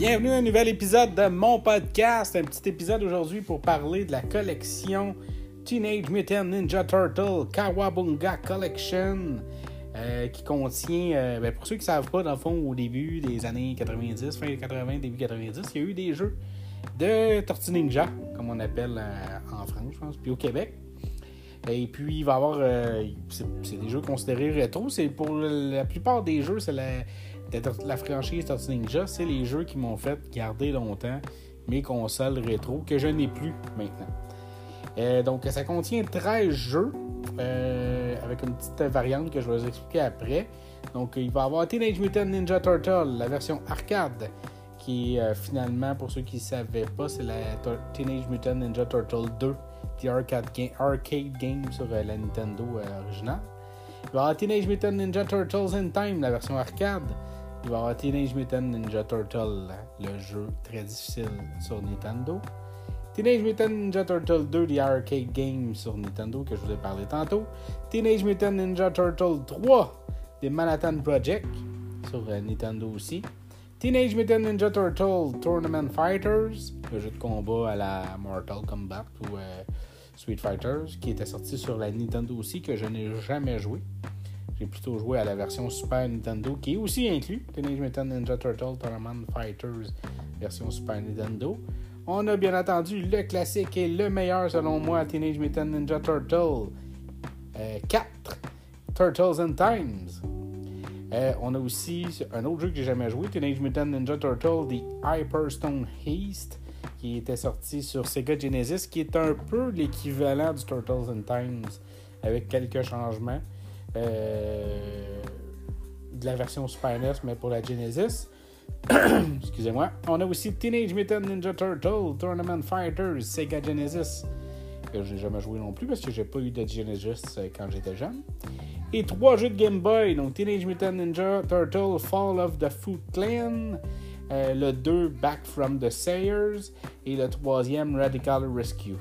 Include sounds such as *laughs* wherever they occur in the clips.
Bienvenue à un nouvel épisode de mon podcast. Un petit épisode aujourd'hui pour parler de la collection Teenage Mutant Ninja Turtle Kawabunga Collection. euh, qui contient, euh, ben, pour ceux qui ne savent pas, dans le fond, au début des années 90, fin 80, début 90, il y a eu des jeux de Tortue Ninja, comme on appelle euh, en France, je pense, puis au Québec. Et puis, il va y avoir. c'est des jeux considérés rétro. Pour la plupart des jeux, c'est la, la, franchise Tortue Ninja. C'est les jeux qui m'ont fait garder longtemps mes consoles rétro que je n'ai plus maintenant. Euh, donc, ça contient 13 jeux euh, avec une petite variante que je vais vous expliquer après. Donc, il va y avoir Teenage Mutant Ninja Turtle, la version arcade, qui euh, finalement, pour ceux qui ne savaient pas, c'est la Teenage Mutant Ninja Turtle 2, the arcade, arcade game sur la Nintendo originale. Il va y avoir Teenage Mutant Ninja Turtles in Time, la version arcade. Il va y avoir Teenage Mutant Ninja Turtle, le jeu très difficile sur Nintendo. Teenage Mutant Ninja Turtle 2, The Arcade Game sur Nintendo, que je vous ai parlé tantôt. Teenage Mutant Ninja Turtle 3, The Manhattan Project, sur euh, Nintendo aussi. Teenage Mutant Ninja Turtle Tournament Fighters, le jeu de combat à la Mortal Kombat ou euh, Street Fighters, qui était sorti sur la Nintendo aussi, que je n'ai jamais joué. J'ai plutôt joué à la version Super Nintendo, qui est aussi inclus. Teenage Mutant Ninja Turtle Tournament Fighters, version Super Nintendo. On a bien entendu le classique et le meilleur selon moi, Teenage Mutant Ninja Turtle euh, 4, Turtles and Times. Euh, on a aussi un autre jeu que j'ai jamais joué, Teenage Mutant Ninja Turtle, The Hyperstone Heist, qui était sorti sur Sega Genesis, qui est un peu l'équivalent du Turtles and Times, avec quelques changements. Euh, de la version Super NES, mais pour la Genesis. *clears throat* Excusez-moi. On a aussi Teenage Mutant Ninja Turtle Tournament Fighters Sega Genesis, que j'ai jamais joué non plus parce que j'ai pas eu de Genesis euh, quand j'étais jeune. Et trois jeux de Game Boy, donc Teenage Mutant Ninja Turtle Fall of the Foot Clan, euh, le 2 Back from the Sayers et le troisième Radical Rescue.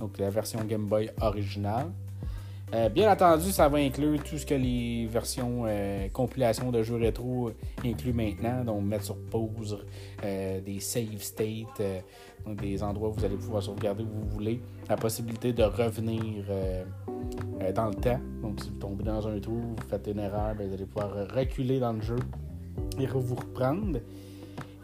Donc la version Game Boy originale. Euh, bien entendu, ça va inclure tout ce que les versions euh, compilation de jeux rétro incluent maintenant, donc mettre sur pause euh, des save states, des endroits où vous allez pouvoir sauvegarder où vous voulez, la possibilité de revenir dans le temps. Donc si vous tombez dans un trou, vous faites une erreur, ben, vous allez pouvoir reculer dans le jeu et vous reprendre.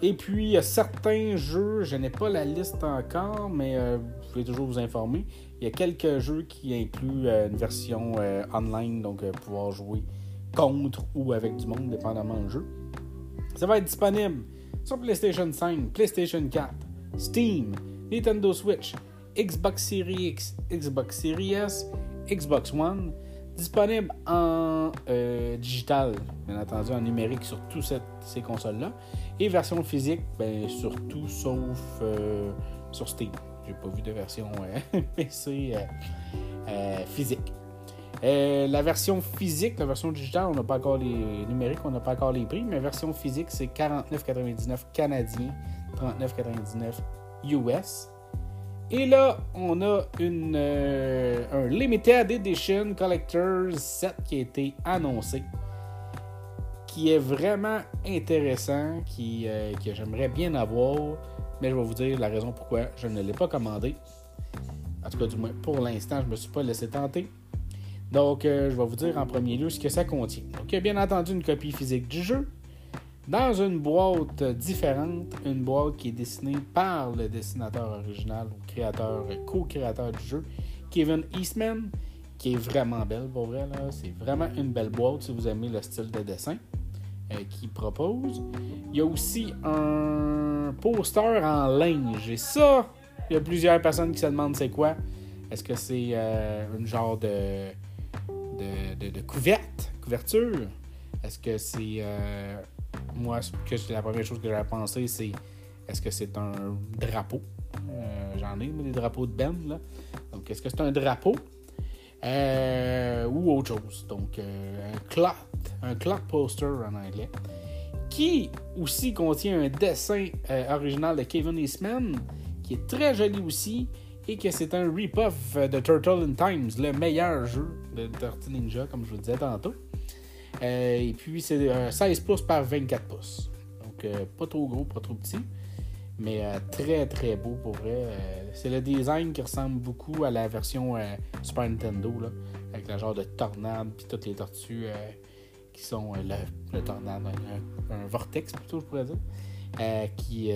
Et puis, il y a certains jeux, je n'ai pas la liste encore, mais euh, vous pouvez toujours vous informer. Il y a quelques jeux qui incluent euh, une version euh, online, donc pouvoir jouer contre ou avec du monde, dépendamment du jeu. Ça va être disponible sur PlayStation 5, PlayStation 4, Steam, Nintendo Switch, Xbox Series X, Xbox Series S, Xbox One. Disponible en euh, digital, bien entendu, en numérique sur toutes ces consoles-là. Et version physique, ben, sur tout sauf euh, sur Steam. J'ai pas vu de version euh, *laughs* PC physique. La version physique, la version digitale, on n'a pas encore les numériques, on n'a pas encore les prix, mais version physique, c'est 49,99 canadien, 39,99 US. Et là, on a une, euh, un Limited Edition Collector's Set qui a été annoncé, qui est vraiment intéressant, qui, euh, que j'aimerais bien avoir, mais je vais vous dire la raison pourquoi je ne l'ai pas commandé. En tout cas, du moins, pour l'instant, je ne me suis pas laissé tenter. Donc, euh, je vais vous dire en premier lieu ce que ça contient. Donc, il y a bien entendu une copie physique du jeu, dans une boîte différente, une boîte qui est dessinée par le dessinateur original créateur, co-créateur du jeu, Kevin Eastman, qui est vraiment belle pour vrai. C'est vraiment une belle boîte si vous aimez le style de dessin euh, qu'il propose. Il y a aussi un poster en linge. Et ça, il y a plusieurs personnes qui se demandent c'est quoi. Est-ce que c'est euh, un genre de, de, couverte, couverture? Est-ce que c'est. euh, moi, que la première chose que j'avais pensé, c'est est-ce que c'est un drapeau? Euh, J'en ai, des drapeaux de Ben, là. Donc, est-ce que c'est un drapeau? Euh, ou autre chose. Donc, euh, un clock, un clock poster en anglais, qui aussi contient un dessin original de Kevin Eastman, qui est très joli aussi, et que c'est un rip-off de Turtle in Times, le meilleur jeu de Tortue Ninja, comme je vous disais tantôt. Et puis, c'est euh, 16 pouces par 24 pouces. Donc, pas trop gros, pas trop petit. Mais très très beau pour vrai. c'est le design qui ressemble beaucoup à la version Super Nintendo, là, avec le genre de tornade puis toutes les tortues qui sont le, tornade, un, vortex plutôt, je pourrais dire, qui,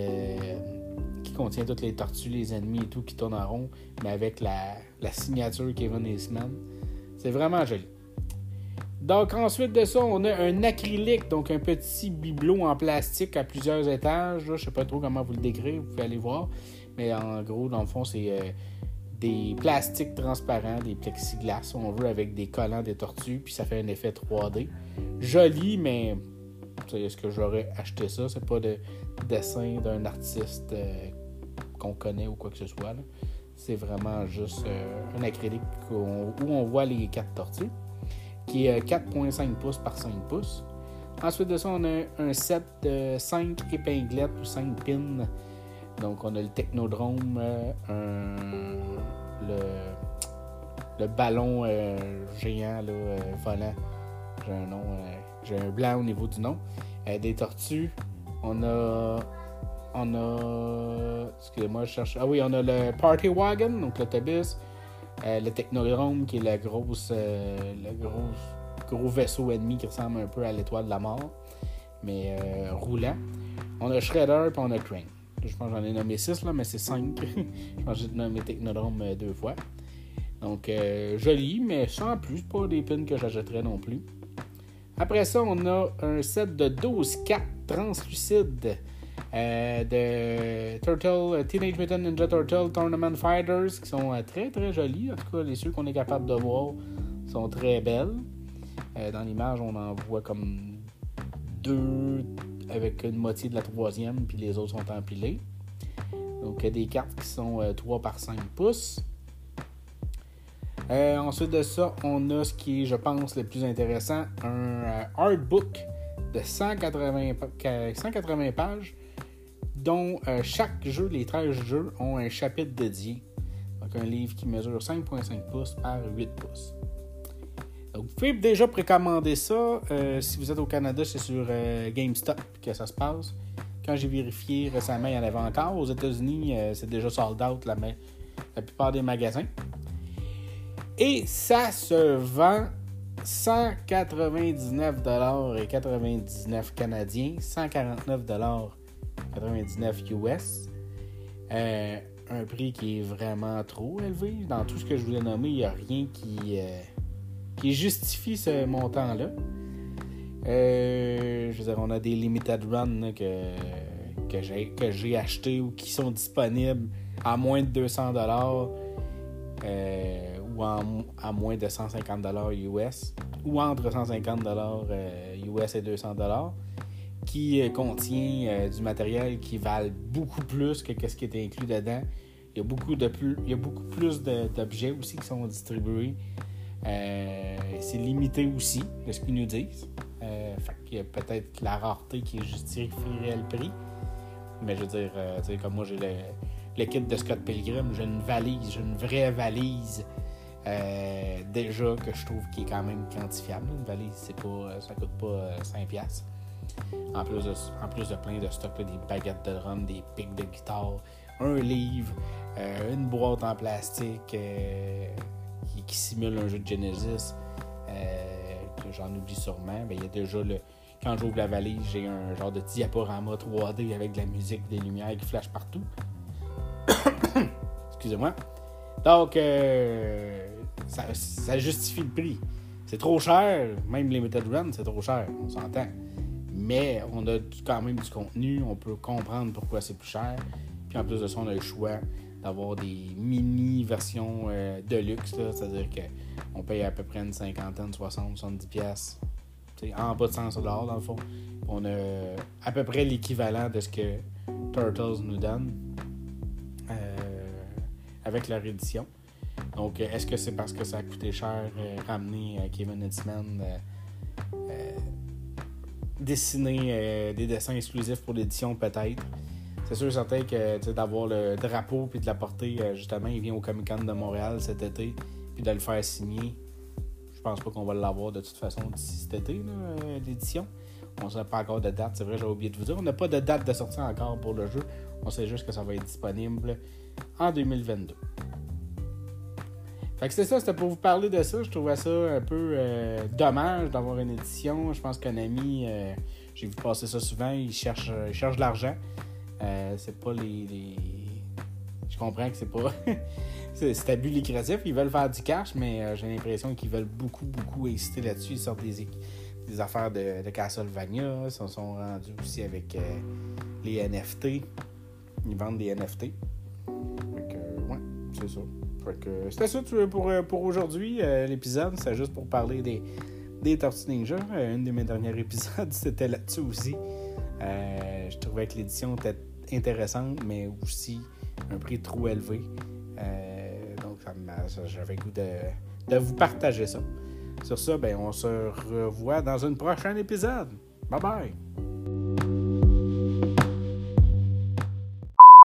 qui contient toutes les tortues, les ennemis et tout qui tournent en rond, mais avec la, la signature Kevin Eastman. C'est vraiment joli. Donc ensuite de ça, on a un acrylique, donc un petit bibelot en plastique à plusieurs étages. Je ne sais pas trop comment vous le décrire, vous pouvez aller voir. Mais en gros, dans le fond, c'est euh, des plastiques transparents, des plexiglas, on veut, avec des collants des tortues, puis ça fait un effet 3D. Joli, mais est-ce que j'aurais acheté ça? C'est pas de dessin d'un artiste euh, qu'on connaît ou quoi que ce soit. C'est vraiment juste euh, un acrylique où on, voit les quatre tortues, qui est 4,5 euh, pouces par 5 pouces. Ensuite de ça, on a un set de 5 épinglettes ou 5 pins. Donc, on a le technodrome, euh, le, ballon géant volant. J'ai un nom, j'ai un blanc au niveau du nom. des tortues. On a on a. Excusez-moi, je cherche. Ah oui, on a le Party Wagon, donc l'autobus. Euh, le Technodrome, qui est le, grosse, euh, gros, gros vaisseau ennemi qui ressemble un peu à l'étoile de la mort, mais euh, roulant. On a Shredder et on a Crane. Je pense que j'en ai nommé 6, là, mais c'est 5. *laughs* je pense que j'ai nommé Technodrome deux fois. Donc, joli, mais sans plus, pas des pins que j'achèterais non plus. Après ça, on a un set de 12 cartes translucides de Turtle, euh, Teenage Mutant Ninja Turtle Tournament Fighters qui sont euh, très très jolies. En tout cas, les ceux qu'on est capable de voir sont très belles. dans l'image, on en voit comme deux avec une moitié de la troisième, puis les autres sont empilés. Donc, des cartes qui sont 3 par 5 pouces. ensuite de ça, on a ce qui est, je pense, le plus intéressant, un artbook de 180, 180 pages dont euh, chaque jeu, les 13 jeux, ont un chapitre dédié. Donc un livre qui mesure 5.5 pouces par 8 pouces. Donc, vous pouvez déjà précommander ça. Euh, si vous êtes au Canada, c'est sur euh, GameStop que ça se passe. Quand j'ai vérifié récemment, il y en avait encore. Aux États-Unis, c'est déjà sold out la, la plupart des magasins. Et ça se vend 199,99 canadiens, 149 99 US. Euh, un prix qui est vraiment trop élevé. Dans tout ce que je vous ai nommé, il n'y a rien qui, euh, qui justifie ce montant-là. Euh, je veux dire, on a des limited runs que, que j'ai acheté ou qui sont disponibles à moins de 200 dollars ou à moins de 150 dollars US ou entre 150 dollars US et 200 dollars qui euh, contient euh, du matériel qui valent beaucoup plus que ce qui est inclus dedans. Il y a beaucoup, de plus, il y a beaucoup plus d'objets aussi qui sont distribués. Euh, c'est limité aussi de ce qu'ils nous disent. fait qu'il y a peut-être la rareté qui justifierait le prix. Mais je veux dire, comme moi j'ai le, kit de Scott Pilgrim, j'ai une valise, j'ai une vraie valise. déjà que je trouve qui est quand même quantifiable. Une valise, c'est pas, ça coûte pas 5$. En plus, de, en plus de plein de stocks, des baguettes de rhum, des pics de guitare, un livre, euh, une boîte en plastique euh, qui, simule un jeu de Genesis, euh, que j'en oublie sûrement. Ben, il y a déjà le. Quand j'ouvre la valise, j'ai un genre de diaporama 3D avec de la musique, des lumières qui flashent partout. *coughs* Excusez-moi. Donc, ça, ça, justifie le prix. C'est trop cher, même les Limited Run, c'est trop cher, on s'entend mais on a quand même du contenu, on peut comprendre pourquoi c'est plus cher. Puis en plus de ça, on a le choix d'avoir des mini versions euh, de luxe, c'est-à-dire qu'on paye à peu près une cinquantaine, 60, 70 pièces en bas de 100 dans le fond. On a à peu près l'équivalent de ce que Turtles nous donne euh, avec leur édition. Donc, est-ce que c'est parce que ça a coûté cher euh, ramener Kevin Eastman dessiner euh, des dessins exclusifs pour l'édition, peut-être. C'est sûr certain que d'avoir le drapeau puis de la porter, euh, justement, il vient au Comic Con de Montréal cet été, puis de le faire signer. Je pense pas qu'on va l'avoir de toute façon d'ici cet été, euh, l'édition. On ne sait pas encore de date, c'est vrai, j'ai oublié de vous dire. On n'a pas de date de sortie encore pour le jeu. On sait juste que ça va être disponible en 2022. C'est ça, c'était pour vous parler de ça. Je trouvais ça un peu euh, dommage d'avoir une édition. Je pense qu'un ami, euh, j'ai vu passer ça souvent, il cherche, cherche de l'argent. Euh, c'est pas les, Je comprends que c'est pas. *laughs* c'est abus lucratif. Ils veulent faire du cash, mais j'ai l'impression qu'ils veulent beaucoup, beaucoup insister là-dessus. Ils sortent des, affaires de, de Castlevania. Ils se sont rendus aussi avec les NFT. Ils vendent des NFT. Donc, ouais, c'est ça. C'était ça pour, euh, pour aujourd'hui. Euh, l'épisode, c'est juste pour parler des, des Tortues Ninja. Euh, un de mes derniers épisodes, *laughs* c'était là-dessus aussi. je trouvais que l'édition était intéressante, mais aussi un prix trop élevé. donc, j'avais goût de, vous partager ça. Sur ça, ben, on se revoit dans un prochain épisode. Bye bye!